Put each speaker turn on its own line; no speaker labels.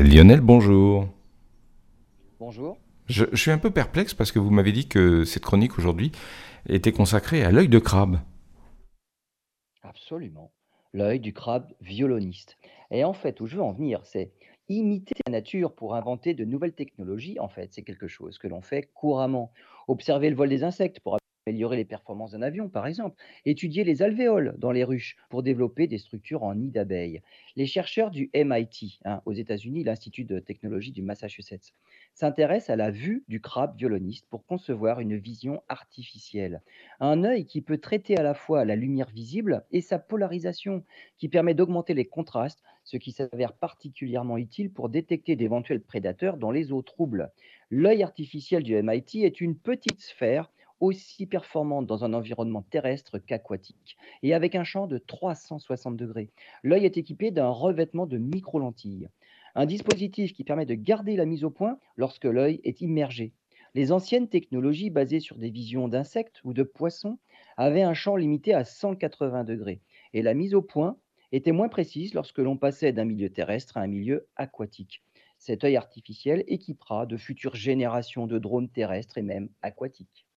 Lionel, bonjour.
Bonjour.
Je, je suis un peu perplexe parce que vous m'avez dit que cette chronique aujourd'hui était consacrée à l'œil de crabe.
Absolument. L'œil du crabe violoniste. Et en fait, où je veux en venir, c'est imiter la nature pour inventer de nouvelles technologies. En fait, c'est quelque chose que l'on fait couramment. Observer le vol des insectes pour améliorer les performances d'un avion, par exemple. Étudier les alvéoles dans les ruches pour développer des structures en nid d'abeilles. Les chercheurs du MIT, hein, aux États-Unis, l'Institut de technologie du Massachusetts, s'intéressent à la vue du crabe violoniste pour concevoir une vision artificielle. Un œil qui peut traiter à la fois la lumière visible et sa polarisation, qui permet d'augmenter les contrastes, ce qui s'avère particulièrement utile pour détecter d'éventuels prédateurs dans les eaux troubles. L'œil artificiel du MIT est une petite sphère aussi performante dans un environnement terrestre qu'aquatique, et avec un champ de 360 degrés. L'œil est équipé d'un revêtement de micro-lentilles, un dispositif qui permet de garder la mise au point lorsque l'œil est immergé. Les anciennes technologies basées sur des visions d'insectes ou de poissons avaient un champ limité à 180 degrés, et la mise au point était moins précise lorsque l'on passait d'un milieu terrestre à un milieu aquatique. Cet œil artificiel équipera de futures générations de drones terrestres et même aquatiques.